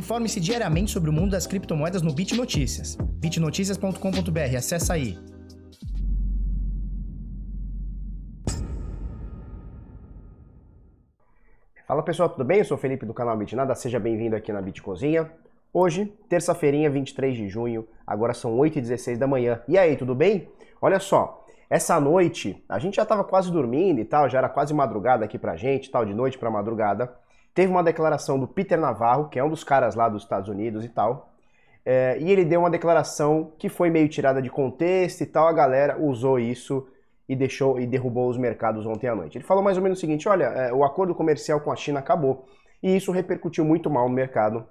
Informe-se diariamente sobre o mundo das criptomoedas no Bit Notícias. bitnoticias.com.br, acessa aí. Fala pessoal, tudo bem? Eu sou o Felipe do canal Bitnada, seja bem-vindo aqui na Bit Cozinha. Hoje, terça-feirinha, 23 de junho, agora são 8h16 da manhã. E aí, tudo bem? Olha só, essa noite, a gente já estava quase dormindo e tal, já era quase madrugada aqui pra gente, tal, de noite pra madrugada teve uma declaração do Peter Navarro, que é um dos caras lá dos Estados Unidos e tal, é, e ele deu uma declaração que foi meio tirada de contexto e tal, a galera usou isso e deixou e derrubou os mercados ontem à noite. Ele falou mais ou menos o seguinte: olha, é, o acordo comercial com a China acabou e isso repercutiu muito mal no mercado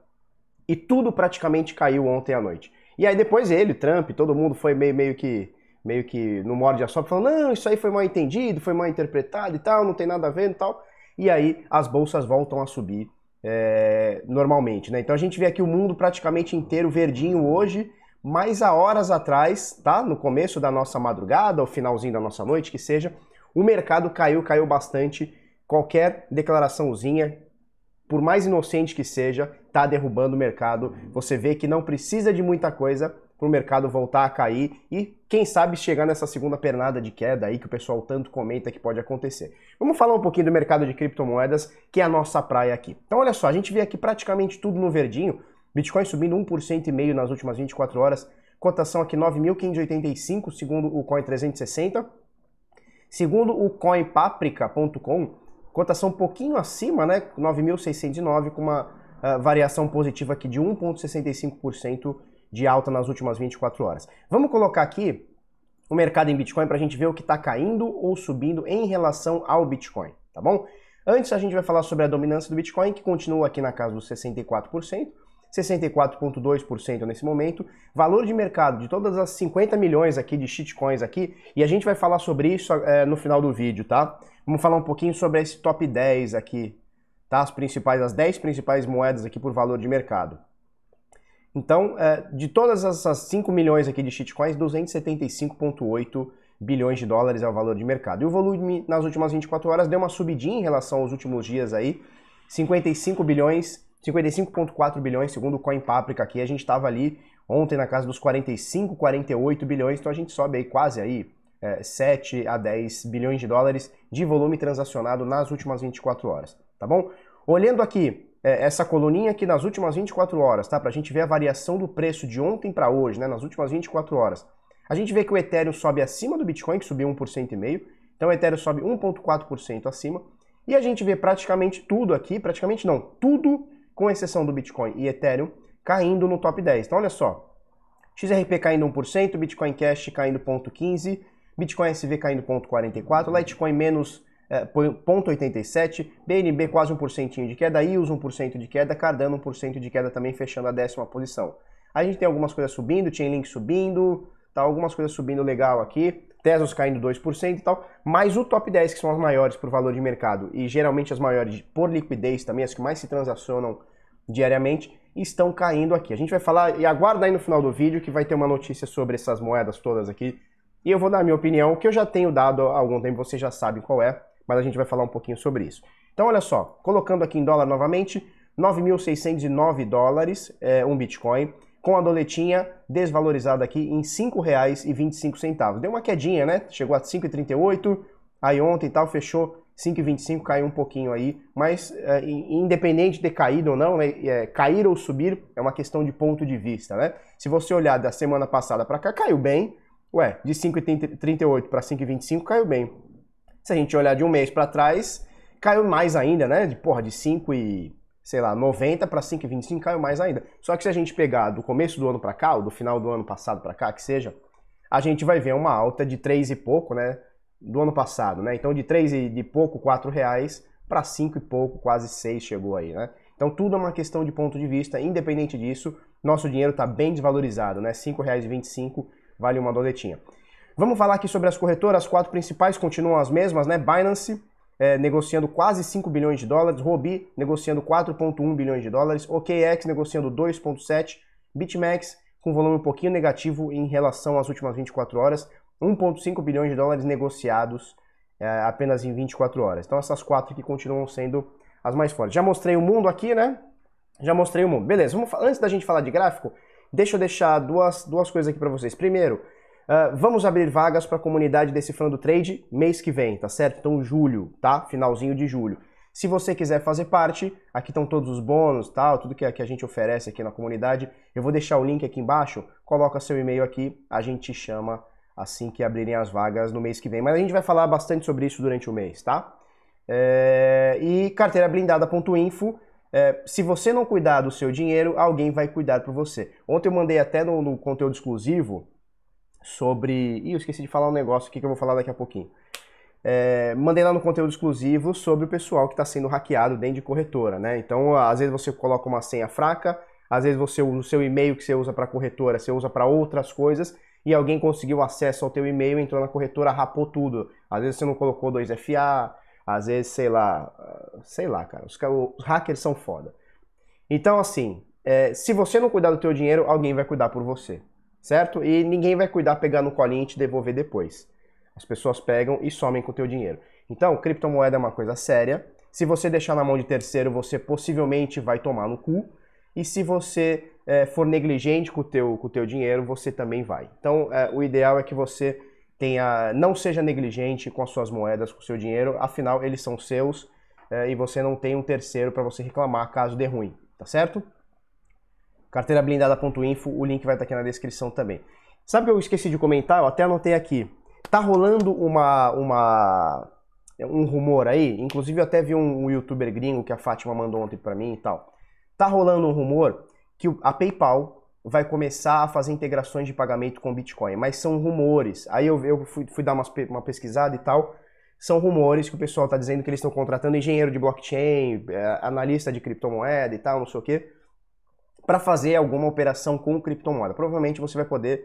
e tudo praticamente caiu ontem à noite. E aí depois ele, Trump, todo mundo foi meio, meio que meio que no morde a sopa falando não, isso aí foi mal entendido, foi mal interpretado e tal, não tem nada a ver e tal e aí as bolsas voltam a subir é, normalmente. Né? Então a gente vê aqui o mundo praticamente inteiro verdinho hoje, mas há horas atrás, tá? No começo da nossa madrugada, ou finalzinho da nossa noite, que seja, o mercado caiu, caiu bastante. Qualquer declaraçãozinha, por mais inocente que seja, tá derrubando o mercado. Você vê que não precisa de muita coisa para o mercado voltar a cair e, quem sabe, chegar nessa segunda pernada de queda aí que o pessoal tanto comenta que pode acontecer. Vamos falar um pouquinho do mercado de criptomoedas, que é a nossa praia aqui. Então, olha só, a gente vê aqui praticamente tudo no verdinho, Bitcoin subindo 1,5% nas últimas 24 horas, cotação aqui 9.585, segundo o Coin 360. Segundo o coinpaprika.com, cotação um pouquinho acima, né, 9.609, com uma uh, variação positiva aqui de 1,65% de alta nas últimas 24 horas. Vamos colocar aqui o mercado em Bitcoin para a gente ver o que está caindo ou subindo em relação ao Bitcoin, tá bom? Antes a gente vai falar sobre a dominância do Bitcoin, que continua aqui na casa dos 64%, 64,2% nesse momento. Valor de mercado de todas as 50 milhões aqui de shitcoins aqui, e a gente vai falar sobre isso é, no final do vídeo, tá? Vamos falar um pouquinho sobre esse top 10 aqui, tá? As principais, as 10 principais moedas aqui por valor de mercado. Então, é, de todas essas 5 milhões aqui de shitcoins, 275,8 bilhões de dólares é o valor de mercado. E o volume nas últimas 24 horas deu uma subidinha em relação aos últimos dias aí, 55 bilhões, 55,4 bilhões, segundo o CoinPaprika aqui, a gente estava ali ontem na casa dos 45, 48 bilhões, então a gente sobe aí quase aí é, 7 a 10 bilhões de dólares de volume transacionado nas últimas 24 horas, tá bom? Olhando aqui é, essa coluninha aqui nas últimas 24 horas, tá? Para a gente ver a variação do preço de ontem para hoje, né? Nas últimas 24 horas. A gente vê que o Ethereum sobe acima do Bitcoin, que subiu 1,5%. Então o Ethereum sobe 1,4% acima. E a gente vê praticamente tudo aqui, praticamente não, tudo com exceção do Bitcoin e Ethereum, caindo no top 10. Então olha só, XRP caindo 1%, Bitcoin Cash caindo 0,15%, Bitcoin SV caindo 0,44%, Litecoin menos é, 0,87, BNB quase 1% de queda, IUS 1% de queda, Cardano 1% de queda também fechando a décima posição. A gente tem algumas coisas subindo, Chainlink subindo, tá, algumas coisas subindo legal aqui, Tesos caindo 2% e tal, mas o top 10, que são as maiores por valor de mercado e geralmente as maiores por liquidez também, as que mais se transacionam diariamente, estão caindo aqui. A gente vai falar, e aguarda aí no final do vídeo que vai ter uma notícia sobre essas moedas todas aqui, e eu vou dar a minha opinião, que eu já tenho dado há algum tempo, vocês já sabem qual é, mas a gente vai falar um pouquinho sobre isso. Então, olha só, colocando aqui em dólar novamente, 9.609 dólares é, um Bitcoin, com a doletinha desvalorizada aqui em R$ 5,25. Deu uma quedinha, né? Chegou a 5,38, aí ontem e tal, fechou 5,25, caiu um pouquinho aí, mas é, independente de caído ou não, né, é, cair ou subir é uma questão de ponto de vista, né? Se você olhar da semana passada para cá, caiu bem, ué, de 5,38 para 5,25 caiu bem. Se a gente olhar de um mês para trás, caiu mais ainda, né? De porra, de 5 e sei lá, 90 para 5,25 caiu mais ainda. Só que se a gente pegar do começo do ano para cá, ou do final do ano passado para cá, que seja, a gente vai ver uma alta de 3 e pouco, né? Do ano passado, né? Então de 3 e de pouco, 4 reais para 5 e pouco, quase 6 chegou aí, né? Então tudo é uma questão de ponto de vista, independente disso, nosso dinheiro está bem desvalorizado, né? R$ 5,25 vale uma doletinha. Vamos falar aqui sobre as corretoras, as quatro principais continuam as mesmas, né? Binance é, negociando quase 5 bilhões de dólares, Robi negociando 4,1 bilhões de dólares, OKX negociando 2,7, BitMEX com volume um pouquinho negativo em relação às últimas 24 horas, 1,5 bilhões de dólares negociados é, apenas em 24 horas. Então essas quatro que continuam sendo as mais fortes. Já mostrei o mundo aqui, né? Já mostrei o mundo. Beleza, vamos, antes da gente falar de gráfico, deixa eu deixar duas, duas coisas aqui para vocês. Primeiro, uh, vamos abrir vagas para a comunidade Decifrando Trade mês que vem, tá certo? Então, julho, tá? Finalzinho de julho. Se você quiser fazer parte, aqui estão todos os bônus, tal, tudo que, a gente oferece aqui na comunidade. Eu vou deixar o link aqui embaixo, coloca seu e-mail aqui, a gente chama assim que abrirem as vagas no mês que vem. Mas a gente vai falar bastante sobre isso durante o mês, tá? É... E carteirablindada.info é, se você não cuidar do seu dinheiro, alguém vai cuidar por você. Ontem eu mandei até no, no conteúdo exclusivo sobre. Ih, eu esqueci de falar um negócio aqui que eu vou falar daqui a pouquinho. É, mandei lá no conteúdo exclusivo sobre o pessoal que está sendo hackeado dentro de corretora, né? Então, às vezes você coloca uma senha fraca, às vezes você o seu e-mail que você usa para corretora, você usa para outras coisas e alguém conseguiu acesso ao teu e-mail, entrou na corretora, rapou tudo. Às vezes você não colocou 2FA, às vezes, sei lá, sei lá, cara, os, os hackers são foda. Então, assim, é, se você não cuidar do teu dinheiro, alguém vai cuidar por você, certo? E ninguém vai cuidar, pegar no colinho e te devolver depois. As pessoas pegam e somem com o teu dinheiro. Então, criptomoeda é uma coisa séria. Se você deixar na mão de terceiro, você possivelmente vai tomar no cu. E se você é, for negligente com o, teu, com o teu dinheiro, você também vai. Então, é, o ideal é que você tenha, não seja negligente com as suas moedas, com o seu dinheiro, afinal eles são seus é, e você não tem um terceiro para você reclamar caso dê ruim, tá certo? Carteirablindada.info, o link vai estar aqui na descrição também. Sabe que eu esqueci de comentar? Eu até anotei aqui. Tá rolando uma, uma um rumor aí, inclusive eu até vi um, um youtuber gringo que a Fátima mandou ontem para mim e tal. Tá rolando um rumor que a PayPal vai começar a fazer integrações de pagamento com Bitcoin, mas são rumores. Aí eu, eu fui, fui, dar uma, uma pesquisada e tal. São rumores que o pessoal está dizendo que eles estão contratando engenheiro de blockchain, é, analista de criptomoeda e tal, não sei o quê, para fazer alguma operação com criptomoeda. Provavelmente você vai poder,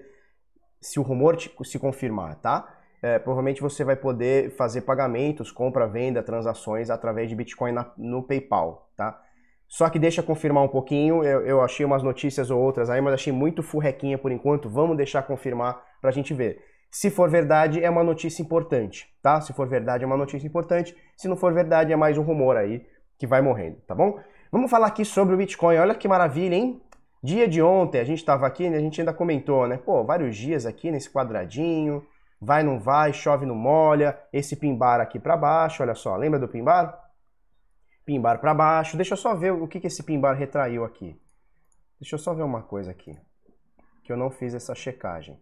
se o rumor te, se confirmar, tá? É, provavelmente você vai poder fazer pagamentos, compra, venda, transações através de Bitcoin na, no PayPal, tá? Só que deixa confirmar um pouquinho, eu, eu, achei umas notícias ou outras aí, mas achei muito furrequinha por enquanto, vamos deixar confirmar pra gente ver. Se for verdade, é uma notícia importante, tá? Se for verdade, é uma notícia importante. Se não for verdade, é mais um rumor aí que vai morrendo, tá bom? Vamos falar aqui sobre o Bitcoin. Olha que maravilha, hein? Dia de ontem, a gente estava aqui, a gente ainda comentou, né? Pô, vários dias aqui nesse quadradinho, vai, não vai, chove, não molha, esse pimbar aqui para baixo, olha só, lembra do pimbar? Pimbar para baixo. Deixa eu só ver o que, que esse pimbar retraiu aqui. Deixa eu só ver uma coisa aqui. Que eu não fiz essa checagem.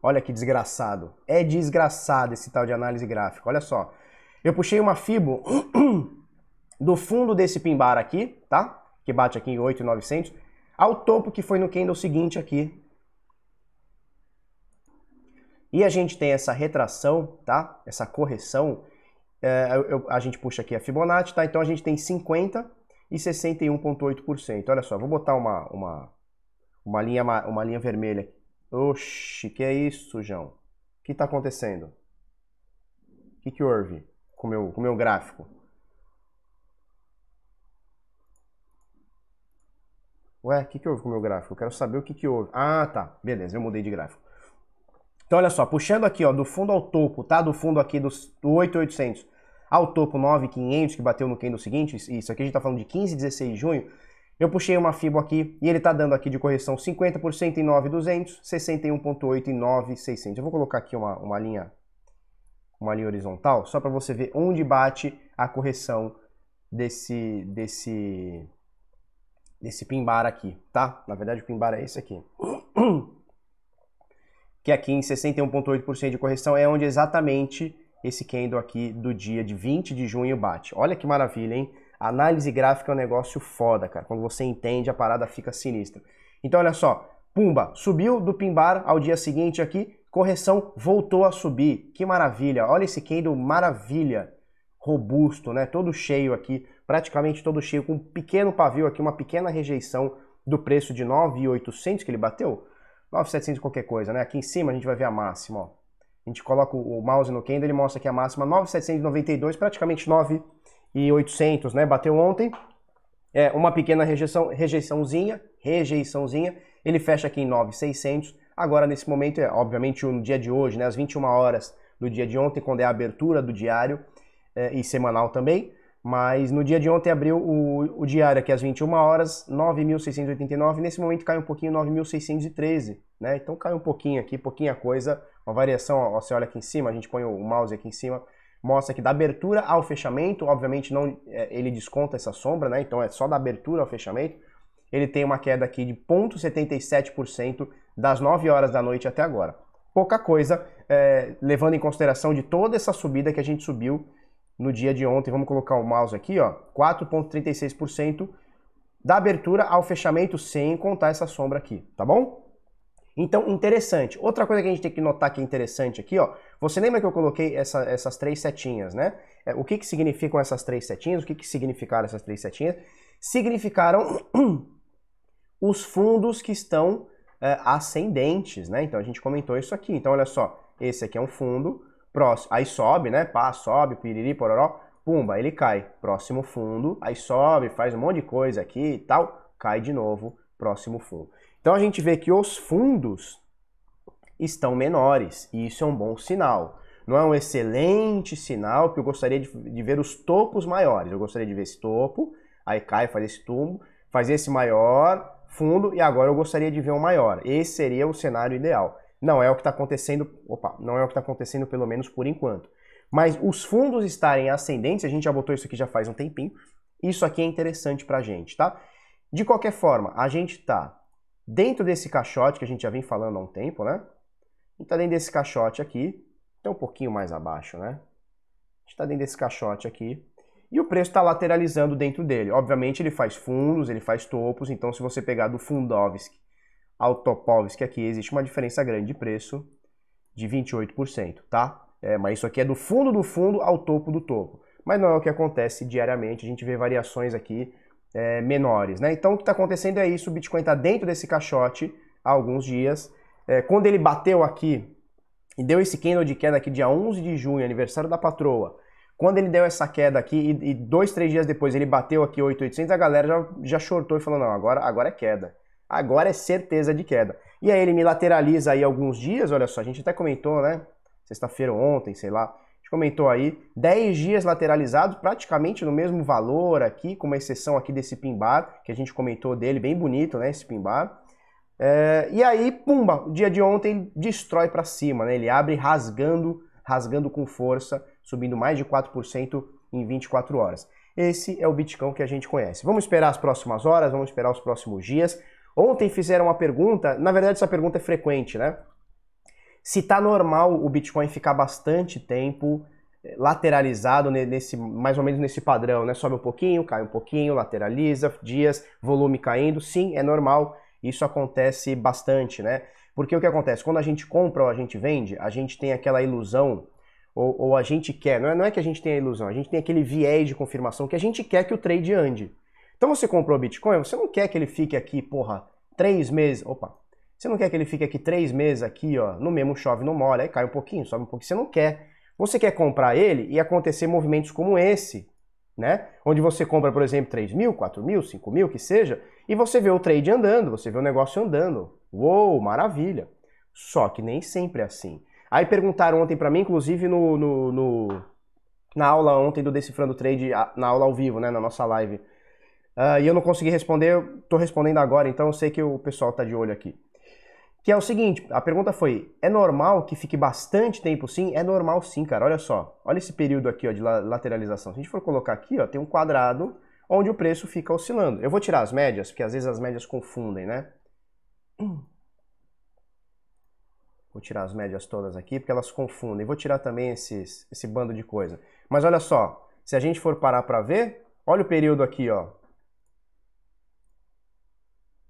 Olha que desgraçado. É desgraçado esse tal de análise gráfica. Olha só. Eu puxei uma Fibo do fundo desse pimbar aqui, tá? Que bate aqui em 8,900, ao topo que foi no candle seguinte aqui. E a gente tem essa retração, tá? Essa correção é, eu, a gente puxa aqui a Fibonacci, tá? Então a gente tem 50 e 61,8%. Olha só, vou botar uma, uma, uma, linha, uma linha vermelha. Oxi, que é isso, João? O que está acontecendo? O que, que houve com o meu, com meu gráfico? Ué, o que, que houve com o meu gráfico? Eu quero saber o que, que houve. Ah, tá. Beleza, eu mudei de gráfico. Então, olha só, puxando aqui, ó, do fundo ao topo, tá? Do fundo aqui do, do 8,800 ao topo 9,500 que bateu no candle seguinte, isso aqui a gente está falando de 15 e 16 de junho, eu puxei uma FIBO aqui e ele está dando aqui de correção 50% em 9,200, 61,8 em 9,600. Eu vou colocar aqui uma, uma linha uma linha horizontal só para você ver onde bate a correção desse desse desse pimbar aqui, tá? Na verdade o pimbar é esse aqui. Que aqui em 61,8% de correção é onde exatamente esse candle aqui do dia de 20 de junho bate. Olha que maravilha, hein? Análise gráfica é um negócio foda, cara. Quando você entende, a parada fica sinistra. Então, olha só. Pumba, subiu do pimbar ao dia seguinte aqui, correção voltou a subir. Que maravilha. Olha esse candle maravilha. Robusto, né? Todo cheio aqui, praticamente todo cheio, com um pequeno pavio aqui, uma pequena rejeição do preço de 9.800 que ele bateu. 9.700 qualquer coisa, né? Aqui em cima a gente vai ver a máxima, ó. A gente coloca o mouse no candle, ele mostra aqui a máxima 9,792, praticamente 9,800, né? Bateu ontem. É uma pequena rejeição, rejeiçãozinha, rejeiçãozinha. Ele fecha aqui em 9,600. Agora, nesse momento, é obviamente no dia de hoje, né? Às 21 horas do dia de ontem, quando é a abertura do diário é, e semanal também. Mas no dia de ontem abriu o, o diário aqui às 21 horas, 9.689, nesse momento cai um pouquinho, 9.613, né? Então cai um pouquinho aqui, pouquinha coisa, uma variação, ó, você olha aqui em cima, a gente põe o mouse aqui em cima, mostra que da abertura ao fechamento, obviamente não é, ele desconta essa sombra, né? Então é só da abertura ao fechamento, ele tem uma queda aqui de 0,77% das 9 horas da noite até agora. Pouca coisa, é, levando em consideração de toda essa subida que a gente subiu no dia de ontem, vamos colocar o mouse aqui, ó, 4,36% da abertura ao fechamento sem contar essa sombra aqui, tá bom? Então, interessante. Outra coisa que a gente tem que notar que é interessante aqui, ó, você lembra que eu coloquei essa, essas três setinhas, né? É, o que, que significam essas três setinhas? O que, que significaram essas três setinhas? Significaram os fundos que estão é, ascendentes, né? Então, a gente comentou isso aqui. Então, olha só, esse aqui é um fundo, próximo, aí sobe, né? Pá, sobe, piriri, pororó, pumba, ele cai. Próximo fundo, aí sobe, faz um monte de coisa aqui e tal, cai de novo, próximo fundo. Então a gente vê que os fundos estão menores e isso é um bom sinal. Não é um excelente sinal, porque eu gostaria de, de ver os topos maiores. Eu gostaria de ver esse topo, aí cai, faz esse tumbo, fazer esse maior fundo e agora eu gostaria de ver um maior. Esse seria o cenário ideal. Não é o que está acontecendo, opa, não é o que está acontecendo pelo menos por enquanto. Mas os fundos estarem ascendentes, a gente já botou isso aqui já faz um tempinho, isso aqui é interessante para a gente, tá? De qualquer forma, a gente está dentro desse caixote que a gente já vem falando há um tempo, né? A gente está dentro desse caixote aqui, tem um pouquinho mais abaixo, né? A gente está dentro desse caixote aqui, e o preço está lateralizando dentro dele. Obviamente ele faz fundos, ele faz topos, então se você pegar do Fundovsk ao Topovsk aqui existe uma diferença grande de preço de 28%, tá? É, mas isso aqui é do fundo do fundo ao topo do topo. Mas não é o que acontece diariamente, a gente vê variações aqui é, menores, né? Então o que está acontecendo é isso, o Bitcoin está dentro desse caixote há alguns dias. É, quando ele bateu aqui e deu esse candle de queda aqui dia 11 de junho, aniversário da patroa, quando ele deu essa queda aqui e, e dois, três dias depois ele bateu aqui 8.800, a galera já, já shortou e falou, não, agora, agora é queda agora é certeza de queda. E aí ele me lateraliza aí alguns dias, olha só, a gente até comentou, né? Sexta-feira ontem, sei lá, a gente comentou aí, 10 dias lateralizados, praticamente no mesmo valor aqui, com uma exceção aqui desse pimbar, que a gente comentou dele, bem bonito, né, esse pimbar. É, e aí, pumba, o dia de ontem destrói para cima, né? Ele abre rasgando, rasgando com força, subindo mais de 4% em 24 horas. Esse é o Bitcoin que a gente conhece. Vamos esperar as próximas horas, vamos esperar os próximos dias. Ontem fizeram uma pergunta, na verdade essa pergunta é frequente, né? Se tá normal o Bitcoin ficar bastante tempo eh, lateralizado nesse mais ou menos nesse padrão, né? Sobe um pouquinho, cai um pouquinho, lateraliza, dias, volume caindo. Sim, é normal. Isso acontece bastante, né? Porque o que acontece? Quando a gente compra ou a gente vende, a gente tem aquela ilusão, ou, ou a gente quer, não é, não é que a gente tem a ilusão, a gente tem aquele viés de confirmação que a gente quer que o trade ande. Então você comprou Bitcoin, você não quer que ele fique aqui, porra, três meses. Opa! Você não quer que ele fique aqui três meses aqui, ó, no mesmo chove, não molha, aí cai um pouquinho, sobe um pouquinho. Você não quer. Você quer comprar ele e acontecer movimentos como esse, né? Onde você compra, por exemplo, 3 mil, 4 mil, 5 mil, que seja, e você vê o trade andando, você vê o negócio andando. Uou, maravilha! Só que nem sempre é assim. Aí perguntaram ontem para mim, inclusive no, no, no, na aula ontem do Decifrando Trade, na aula ao vivo, né, na nossa live, Uh, e eu não consegui responder, estou respondendo agora, então eu sei que o pessoal está de olho aqui. Que é o seguinte, a pergunta foi, é normal que fique bastante tempo sim? É normal sim, cara, olha só. Olha esse período aqui ó, de lateralização. Se a gente for colocar aqui, ó, tem um quadrado onde o preço fica oscilando. Eu vou tirar as médias, porque às vezes as médias confundem, né? Vou tirar as médias todas aqui, porque elas confundem. Vou tirar também esses, esse bando de coisa. Mas olha só, se a gente for parar para ver, olha o período aqui, ó,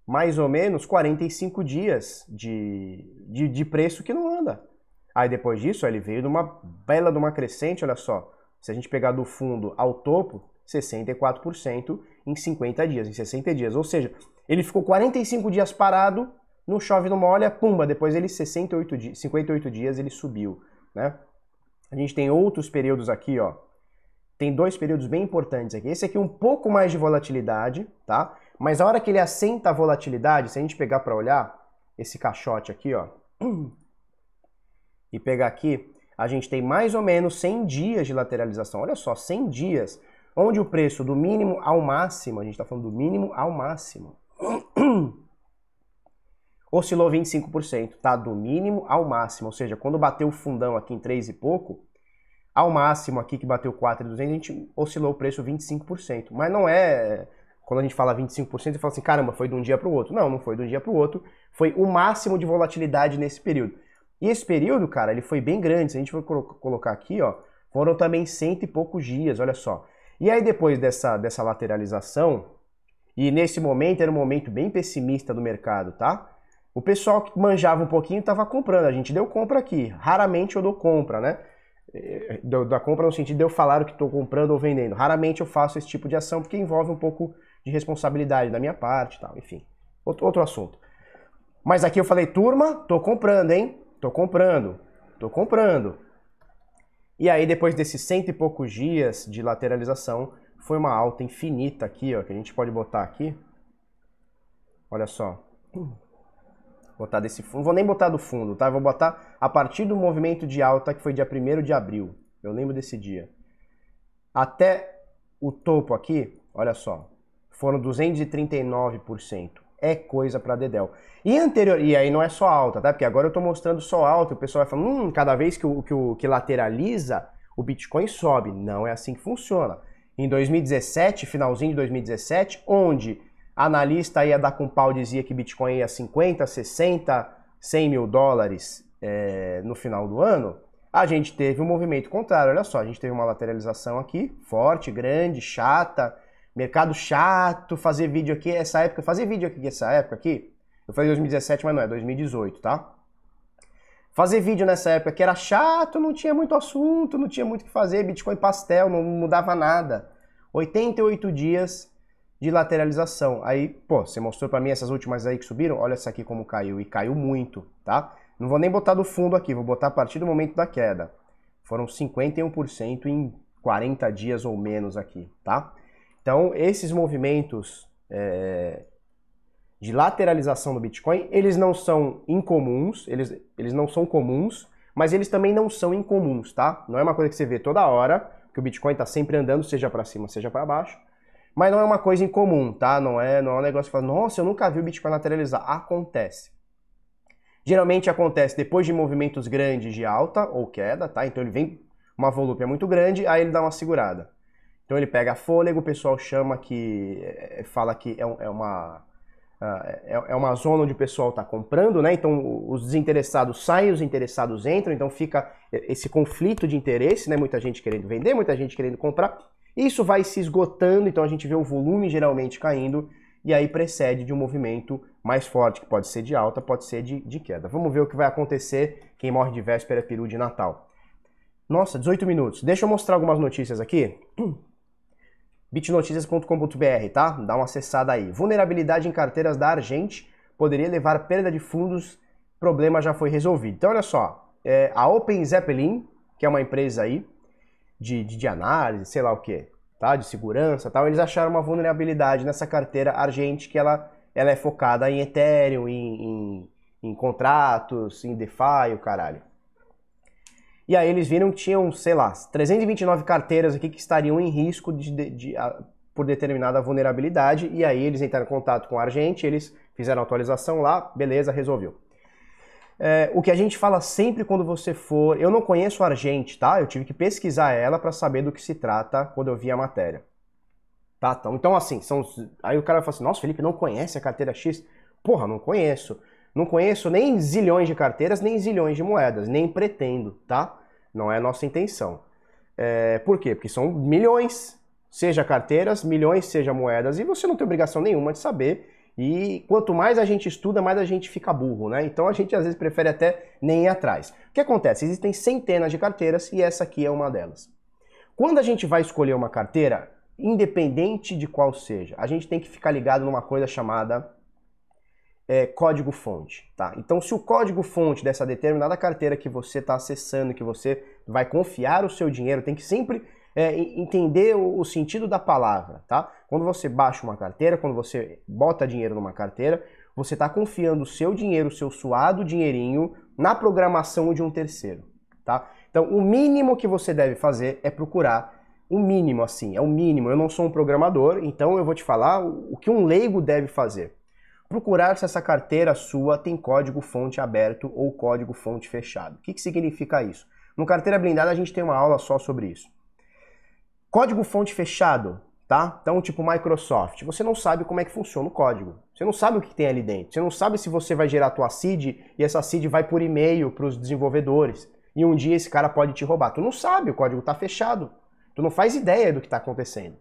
mais ou menos 45 dias de, de, de preço que não anda. Aí depois disso, ele veio numa bela de uma crescente, olha só. Se a gente pegar do fundo ao topo, 64% em 50 dias, em 60 dias. Ou seja, ele ficou 45 dias parado, não chove, não molha, pumba, depois ele 68 dias, 58 dias ele subiu, né? A gente tem outros períodos aqui, ó. Tem dois períodos bem importantes aqui. Esse aqui um pouco mais de volatilidade, tá? Mas a hora que ele assenta a volatilidade, se a gente pegar para olhar esse caixote aqui, ó, e pegar aqui, a gente tem mais ou menos 100 dias de lateralização. Olha só, 100 dias. onde o preço do mínimo ao máximo, a gente está falando do mínimo ao máximo, oscilou 25%, tá? Do mínimo ao máximo, ou seja, quando bateu o fundão aqui em 3 e pouco, ao máximo aqui que bateu 4,200, a gente oscilou o preço 25%. Mas não é quando a gente fala 25%, você fala assim, caramba, foi de um dia para o outro. Não, não foi de um dia para o outro, foi o máximo de volatilidade nesse período. E esse período, cara, ele foi bem grande. Se a gente for colocar aqui, ó, foram também cento e poucos dias, olha só. E aí depois dessa, dessa lateralização, e nesse momento era um momento bem pessimista do mercado, tá? O pessoal que manjava um pouquinho estava comprando. A gente deu compra aqui. Raramente eu dou compra, né? Eh, da compra no sentido de eu falar o que estou comprando ou vendendo. Raramente eu faço esse tipo de ação porque envolve um pouco de responsabilidade da minha parte, tal, enfim. Outro assunto. Mas aqui eu falei, turma, tô comprando, hein? Tô comprando, tô comprando. E aí depois desses cento e poucos dias de lateralização, foi uma alta infinita aqui, ó, que a gente pode botar aqui. Olha só. Botar desse fundo. Não vou nem botar do fundo, tá? vou botar a partir do movimento de alta que foi dia 1 de abril. Eu lembro desse dia. Até o topo aqui, olha só. Foram 239%. É coisa para dedéu. E anterior, e aí não é só alta, tá? Porque agora eu estou mostrando só alta, o pessoal vai falando, hum, cada vez que o, que o que lateraliza, o Bitcoin sobe. Não é assim que funciona. Em 2017, finalzinho de 2017, onde analista ia dar com pau dizia que Bitcoin ia 50, 60, 100 mil dólares é, no final do ano, a gente teve um movimento contrário. Olha só, a gente teve uma lateralização aqui, forte, grande, chata, mercado chato, fazer vídeo aqui, essa época, fazer vídeo aqui, essa época aqui, eu falei 2017, mas não é, 2018, tá? Fazer vídeo nessa época que era chato, não tinha muito assunto, não tinha muito o que fazer, Bitcoin pastel, não mudava nada. 88 dias de lateralização. Aí, pô, você mostrou para mim essas últimas aí que subiram? Olha essa aqui como caiu, e caiu muito, tá? Não vou nem botar do fundo aqui, vou botar a partir do momento da queda. Foram 51% em 40 dias ou menos aqui, tá? Então, esses movimentos é, de lateralização do Bitcoin, eles não são incomuns, eles, eles não são comuns, mas eles também não são incomuns, tá? Não é uma coisa que você vê toda hora, que o Bitcoin está sempre andando, seja para cima, seja para baixo, mas não é uma coisa incomum, tá? Não é, não é um negócio que fala, nossa, eu nunca vi o Bitcoin lateralizar. Acontece. Geralmente acontece depois de movimentos grandes de alta ou queda, tá? Então ele vem uma volúpia muito grande, aí ele dá uma segurada. Então ele pega fôlego, o pessoal chama que. Eh, fala que é, é uma. Ah, é, é uma zona onde o pessoal está comprando, né? Então os desinteressados saem, os interessados entram, então fica esse conflito de interesse, né? Muita gente querendo vender, muita gente querendo comprar. Isso vai se esgotando, então a gente vê o volume geralmente caindo, e aí precede de um movimento mais forte, que pode ser de alta, pode ser de, de queda. Vamos ver o que vai acontecer. Quem morre de véspera é peru de Natal. Nossa, 18 minutos. Deixa eu mostrar algumas notícias aqui. bitnoticias.com.br, tá? Dá uma acessada aí. Vulnerabilidade em carteiras da Argente poderia levar perda de fundos, problema já foi resolvido. Então, olha só, é, a Open Zeppelin, que é uma empresa aí de, de, de análise, sei lá o que, tá? De segurança tal, eles acharam uma vulnerabilidade nessa carteira Argente que ela, ela é focada em Ethereum, em, em, em contratos, em DeFi, o caralho. E aí eles viram que tinham, sei lá, 329 carteiras aqui que estariam em risco de, de, de, por determinada vulnerabilidade. E aí eles entraram em contato com a Argente, eles fizeram a atualização lá, beleza, resolveu. É, o que a gente fala sempre quando você for. Eu não conheço a Argente, tá? Eu tive que pesquisar ela para saber do que se trata quando eu vi a matéria. Tá? Então, então assim, são. Aí o cara fala assim: nossa, Felipe, não conhece a carteira X? Porra, não conheço. Não conheço nem zilhões de carteiras, nem zilhões de moedas, nem pretendo, tá? Não é a nossa intenção. É, por quê? Porque são milhões, seja carteiras, milhões, seja moedas, e você não tem obrigação nenhuma de saber. E quanto mais a gente estuda, mais a gente fica burro, né? Então a gente às vezes prefere até nem ir atrás. O que acontece? Existem centenas de carteiras e essa aqui é uma delas. Quando a gente vai escolher uma carteira, independente de qual seja, a gente tem que ficar ligado numa coisa chamada é, código-fonte. Tá? Então, se o código-fonte dessa determinada carteira que você está acessando, que você vai confiar o seu dinheiro, tem que sempre é, entender o, o, sentido da palavra. Tá? Quando você baixa uma carteira, quando você bota dinheiro numa carteira, você está confiando o seu dinheiro, o seu suado dinheirinho, na programação de um terceiro. Tá? Então, o mínimo que você deve fazer é procurar o mínimo, assim, é o mínimo. Eu não sou um programador, então eu vou te falar o que um leigo deve fazer. Procurar se essa carteira sua tem código fonte aberto ou código fonte fechado. O que, que significa isso? No Carteira Blindada a gente tem uma aula só sobre isso. Código fonte fechado, tá? Então, tipo Microsoft, você não sabe como é que funciona o código. Você não sabe o que tem ali dentro. Você não sabe se você vai gerar a tua seed e essa seed vai por e-mail para os desenvolvedores. E um dia esse cara pode te roubar. Tu não sabe, o código está fechado. Tu não faz ideia do que está acontecendo.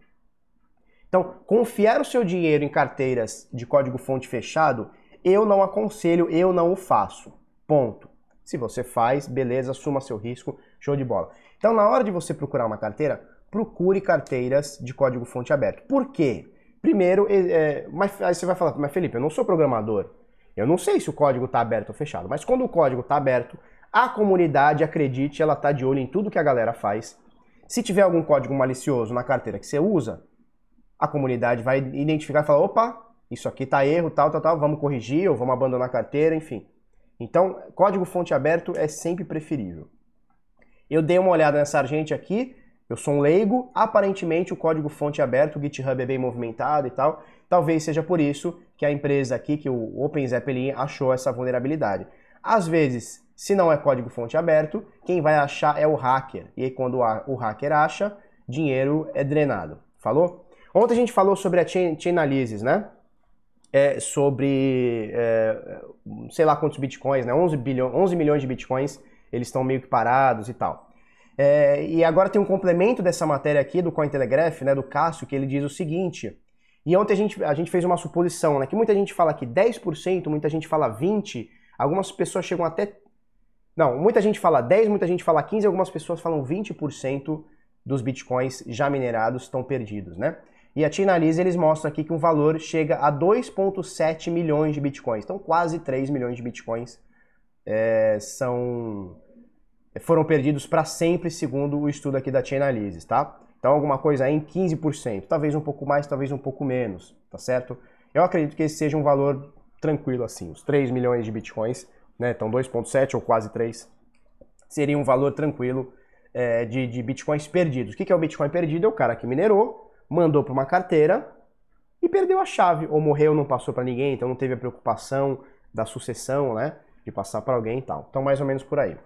Então, confiar o seu dinheiro em carteiras de código fonte fechado, eu não aconselho, eu não o faço. Ponto. Se você faz, beleza, assuma seu risco, show de bola. Então, na hora de você procurar uma carteira, procure carteiras de código fonte aberto. Por quê? Primeiro, é, mas, aí você vai falar, mas Felipe, eu não sou programador. Eu não sei se o código está aberto ou fechado, mas quando o código está aberto, a comunidade, acredite, ela está de olho em tudo que a galera faz se tiver algum código malicioso na carteira que você usa, a comunidade vai identificar e falar: opa, isso aqui tá erro, tal, tal, tal, vamos corrigir ou vamos abandonar a carteira, enfim. Então, código fonte aberto é sempre preferível. Eu dei uma olhada nessa argente aqui, eu sou um leigo, aparentemente o código fonte aberto, o GitHub é bem movimentado e tal. Talvez seja por isso que a empresa aqui, que o OpenZeppelin, achou essa vulnerabilidade. Às vezes, se não é código fonte aberto, quem vai achar é o hacker. E aí, quando o hacker acha, dinheiro é drenado. Falou? Ontem a gente falou sobre a chain, Chainalysis, né? É, sobre, é, sei lá quantos bitcoins, né? 11, bilhão, 11 milhões de bitcoins, eles estão meio que parados e tal. É, e agora tem um complemento dessa matéria aqui do Cointelegraph, né, do Cássio, que ele diz o seguinte, e ontem a gente, a gente fez uma suposição, né, que muita gente fala que 10%, muita gente fala 20%, algumas pessoas chegam até não, muita gente fala 10, muita gente fala 15, algumas pessoas falam 20% dos bitcoins já minerados estão perdidos, né? E a Chainalysis eles mostram aqui que um valor chega a 2,7 milhões de bitcoins. Então quase 3 milhões de bitcoins é, são foram perdidos para sempre, segundo o estudo aqui da Chainalysis, tá? Então alguma coisa aí em 15%, talvez um pouco mais, talvez um pouco menos, tá certo? Eu acredito que esse seja um valor tranquilo assim, os 3 milhões de bitcoins né? Então 2,7 ou quase 3 seria um valor tranquilo é, de, de bitcoins perdidos. O que é o bitcoin perdido? É o cara que minerou, mandou para uma carteira e perdeu a chave, ou morreu, não passou para ninguém, então não teve a preocupação da sucessão, né? De passar para alguém e tal. Então, mais ou menos por aí.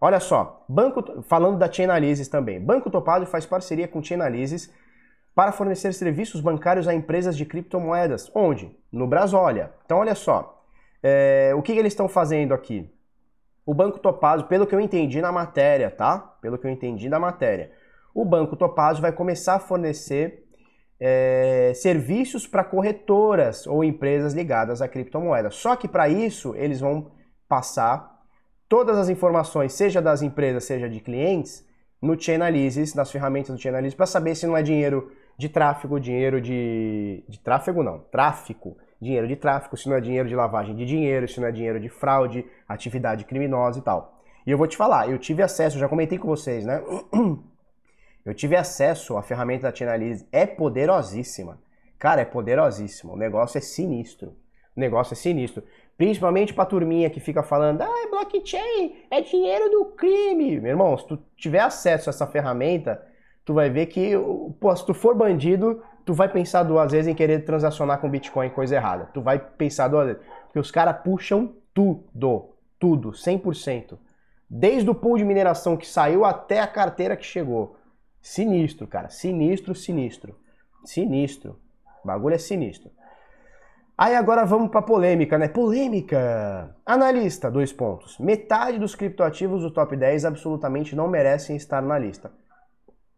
Olha só, banco, falando da Chainalysis também. Banco Topado faz parceria com Chainalysis para fornecer serviços bancários a empresas de criptomoedas. Onde? No Brasólia. Então, olha só, é, o que, que eles estão fazendo aqui? O Banco Topazio, pelo que eu entendi na matéria, tá? Pelo que eu entendi da matéria, o Banco Topazio vai começar a fornecer é, serviços para corretoras ou empresas ligadas à criptomoeda. Só que para isso eles vão passar todas as informações, seja das empresas, seja de clientes, no Chainalysis, nas ferramentas do Chainalysis, para saber se não é dinheiro de tráfego, dinheiro de, de tráfego não, tráfico, dinheiro de tráfico, se não é dinheiro de lavagem de dinheiro, se não é dinheiro de fraude, atividade criminosa e tal. E eu vou te falar, eu tive acesso, já comentei com vocês, né? Eu tive acesso à ferramenta da Chainalysis, é poderosíssima. Cara, é poderosíssima. O negócio é sinistro. O negócio é sinistro. Principalmente pra turminha que fica falando, ah, é blockchain, é dinheiro do crime. Meu irmão, se tu tiver acesso a essa ferramenta, tu vai ver que, pô, se tu for bandido, tu vai pensar duas vezes em querer transacionar com Bitcoin coisa errada. Tu vai pensar duas vezes. Porque os caras puxam tudo, tudo, 100%. Desde o pool de mineração que saiu até a carteira que chegou. Sinistro, cara. Sinistro, sinistro. Sinistro. O bagulho é sinistro. Aí agora vamos para polêmica, né? Polêmica! Analista, dois pontos. Metade dos criptoativos do top 10 absolutamente não merecem estar na lista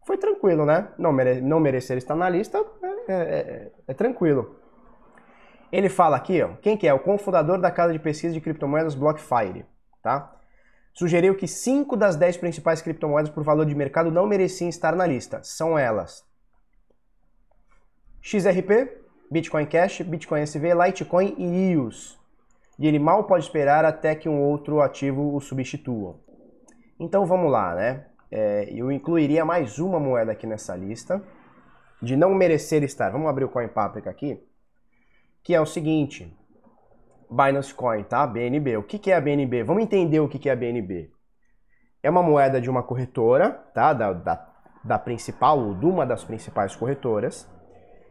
foi tranquilo, né? Não, mere não merecer estar na lista é, é, é, é, tranquilo. Ele fala aqui, ó, quem que é? O cofundador da casa de pesquisa de criptomoedas BlockFire, tá? Sugeriu que 5 das 10 principais criptomoedas por valor de mercado não mereciam estar na lista. São elas: XRP, Bitcoin Cash, Bitcoin SV, Litecoin e EOS. E ele mal pode esperar até que um outro ativo o substitua. Então vamos lá, né? é, eu incluiria mais uma moeda aqui nessa lista, de não merecer estar. Vamos abrir o Coin Paprika aqui, que é o seguinte, Binance Coin, tá? BNB. O que, é a BNB? Vamos entender o que, que é a BNB. É uma moeda de uma corretora, tá? Da, da da principal ou de uma das principais corretoras,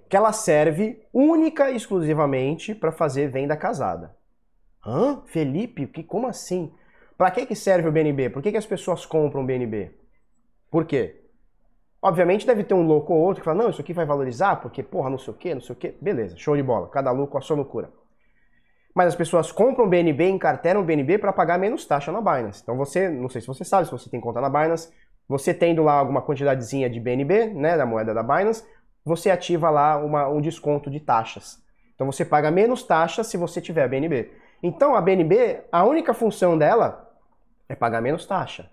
que ela serve única e exclusivamente para fazer venda casada. Hã? Felipe, que, como assim? Para que, que serve o BNB? Por que, que as pessoas compram o BNB? Por quê? Obviamente deve ter um louco ou outro que fala, não, isso aqui vai valorizar, porque, porra, não sei o quê, não sei o quê. Beleza, show de bola. Cada louco a sua loucura. Mas as pessoas compram BNB, encarteram BNB para pagar menos taxa na Binance. Então você, não sei se você sabe, se você tem conta na Binance, você tendo lá alguma quantidadezinha de BNB, né, da moeda da Binance, você ativa lá uma, um desconto de taxas. Então você paga menos taxa se você tiver BNB. Então a BNB, a única função dela é pagar menos taxa.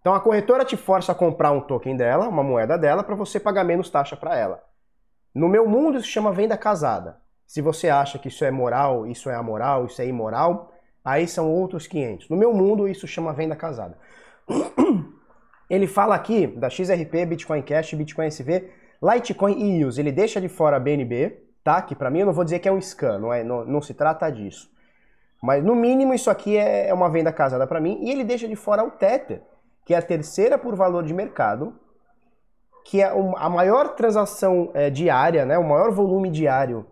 Então a corretora te força a comprar um token dela, uma moeda dela, para você pagar menos taxa para ela. No meu mundo isso chama venda casada. Se você acha que isso é moral, isso é amoral, isso é imoral, aí são outros 500. No meu mundo isso chama venda casada. Ele fala aqui da XRP, Bitcoin Cash, Bitcoin SV, Litecoin e EOS. Ele deixa de fora a BNB, tá? Que para mim eu não vou dizer que é um scan, não, é, não, não se trata disso. Mas no mínimo isso aqui é, é uma venda casada para mim. E ele deixa de fora o Tether que é a terceira por valor de mercado, que é a maior transação é, diária, né, o maior volume diário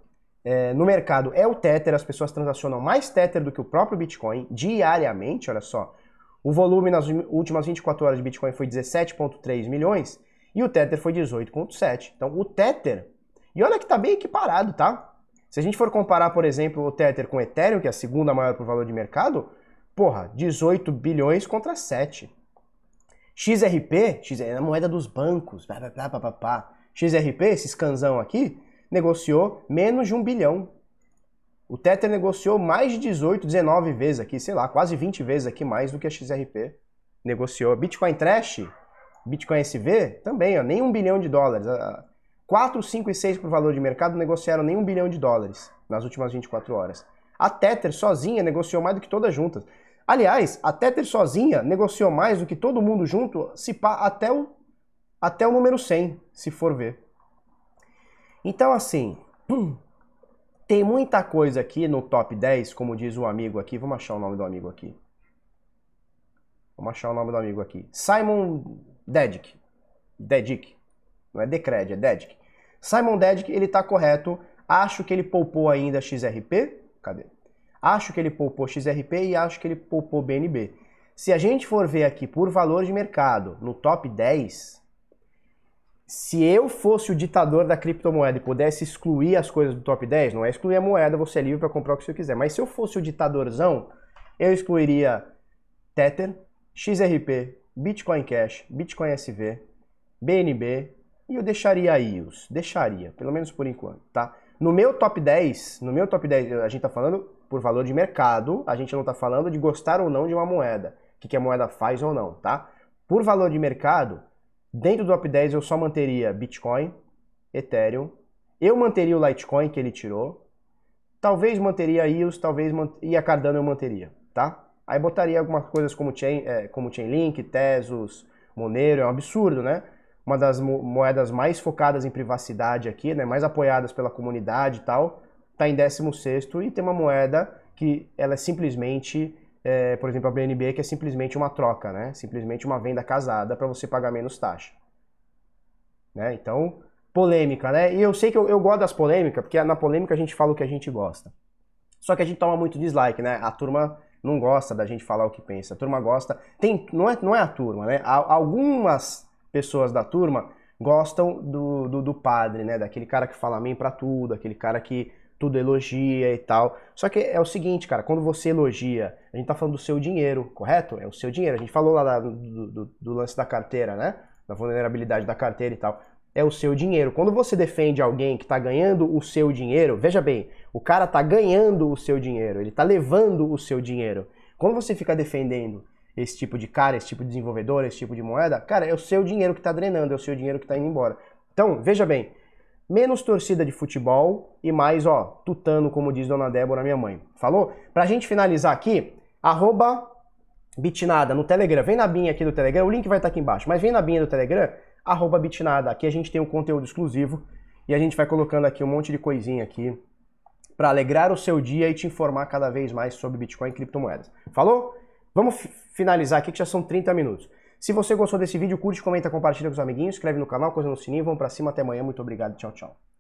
é, no mercado é o Tether, as pessoas transacionam mais Tether do que o próprio Bitcoin diariamente, olha só. O volume nas últimas 24 horas de Bitcoin foi 17,3 milhões e o Tether foi 18,7. Então o Tether, e olha que está bem equiparado, tá? Se a gente for comparar, por exemplo, o Tether com o Ethereum, que é a segunda maior por valor de mercado, porra, 18 bilhões contra 7. XRP, X é a moeda dos bancos, blá, blá, blá, blá, blá. XRP, esse scanzão aqui, negociou menos de um bilhão. O Tether negociou mais de 18, 19 vezes aqui, sei lá, quase 20 vezes aqui mais do que a XRP negociou. Bitcoin Trash, Bitcoin SV, também, ó, nem um bilhão de dólares. 4, 5 e 6 por valor de mercado negociaram nem um bilhão de dólares nas últimas 24 horas. A Tether sozinha negociou mais do que todas juntas. Aliás, a Tether sozinha negociou mais do que todo mundo junto, se pá, até o, até o número 100, se for ver. Então, assim, tem muita coisa aqui no top 10, como diz o amigo aqui. Vamos achar o nome do amigo aqui. Vamos achar o nome do amigo aqui. Simon Dedick. Dedick. Não é Decred, é Dedick. Simon Dedick, ele tá correto. Acho que ele poupou ainda XRP. Cadê? Acho que ele poupou XRP e acho que ele poupou BNB. Se a gente for ver aqui por valor de mercado no top 10, se eu fosse o ditador da criptomoeda e pudesse excluir as coisas do top 10, não é excluir a moeda, você é livre para comprar o que você quiser, mas se eu fosse o ditadorzão, eu excluiria Tether, XRP, Bitcoin Cash, Bitcoin SV, BNB e eu deixaria IOS, deixaria, pelo menos por enquanto, tá? No meu top 10, no meu top 10, a gente tá falando por valor de mercado, a gente não está falando de gostar ou não de uma moeda, o que, que a moeda faz ou não, tá? Por valor de mercado, dentro do top 10 eu só manteria Bitcoin, Ethereum, eu manteria o Litecoin que ele tirou, talvez manteria EOS, talvez man... e a Cardano eu manteria, tá? Aí botaria algumas coisas como, Chain, é, como Chainlink, Tesos, Monero, é um absurdo, né? Uma das moedas mais focadas em privacidade aqui, né? Mais apoiadas pela comunidade e tal está em 16 e tem uma moeda que ela é simplesmente, é, por exemplo, a BNB, que é simplesmente uma troca, né? Simplesmente uma venda casada para você pagar menos taxa. Né? Então, polêmica, né? E eu sei que eu, eu gosto das polêmicas, porque na polêmica a gente fala o que a gente gosta. Só que a gente toma muito dislike, né? A turma não gosta da gente falar o que pensa. A turma gosta. Tem, não, é, não é a turma, né? Algumas pessoas da turma gostam do, do, do padre, né? Daquele cara que fala amém para tudo, aquele cara que tudo elogia e tal. Só que é o seguinte, cara, quando você elogia, a gente tá falando do seu dinheiro, correto? É o seu dinheiro. A gente falou lá da, do, do, do, lance da carteira, né? Da vulnerabilidade da carteira e tal. É o seu dinheiro. Quando você defende alguém que tá ganhando o seu dinheiro, veja bem, o cara tá ganhando o seu dinheiro, ele tá levando o seu dinheiro. Quando você fica defendendo esse tipo de cara, esse tipo de desenvolvedor, esse tipo de moeda, cara, é o seu dinheiro que tá drenando, é o seu dinheiro que tá indo embora. Então, veja bem, menos torcida de futebol e mais, ó, tutano, como diz Dona Débora, minha mãe. Falou? Pra gente finalizar aqui, arroba Bitnada no Telegram. Vem na binha aqui do Telegram, o link vai estar aqui embaixo, mas vem na binha do Telegram, arroba Bitnada. Aqui a gente tem um conteúdo exclusivo e a gente vai colocando aqui um monte de coisinha aqui para alegrar o seu dia e te informar cada vez mais sobre Bitcoin e criptomoedas. Falou? Vamos finalizar aqui que já são 30 minutos. Se você gostou desse vídeo, curte, comenta, compartilha com os amiguinhos, inscreve no canal, coisa no sininho, vamos pra cima, até amanhã, muito obrigado, tchau, tchau.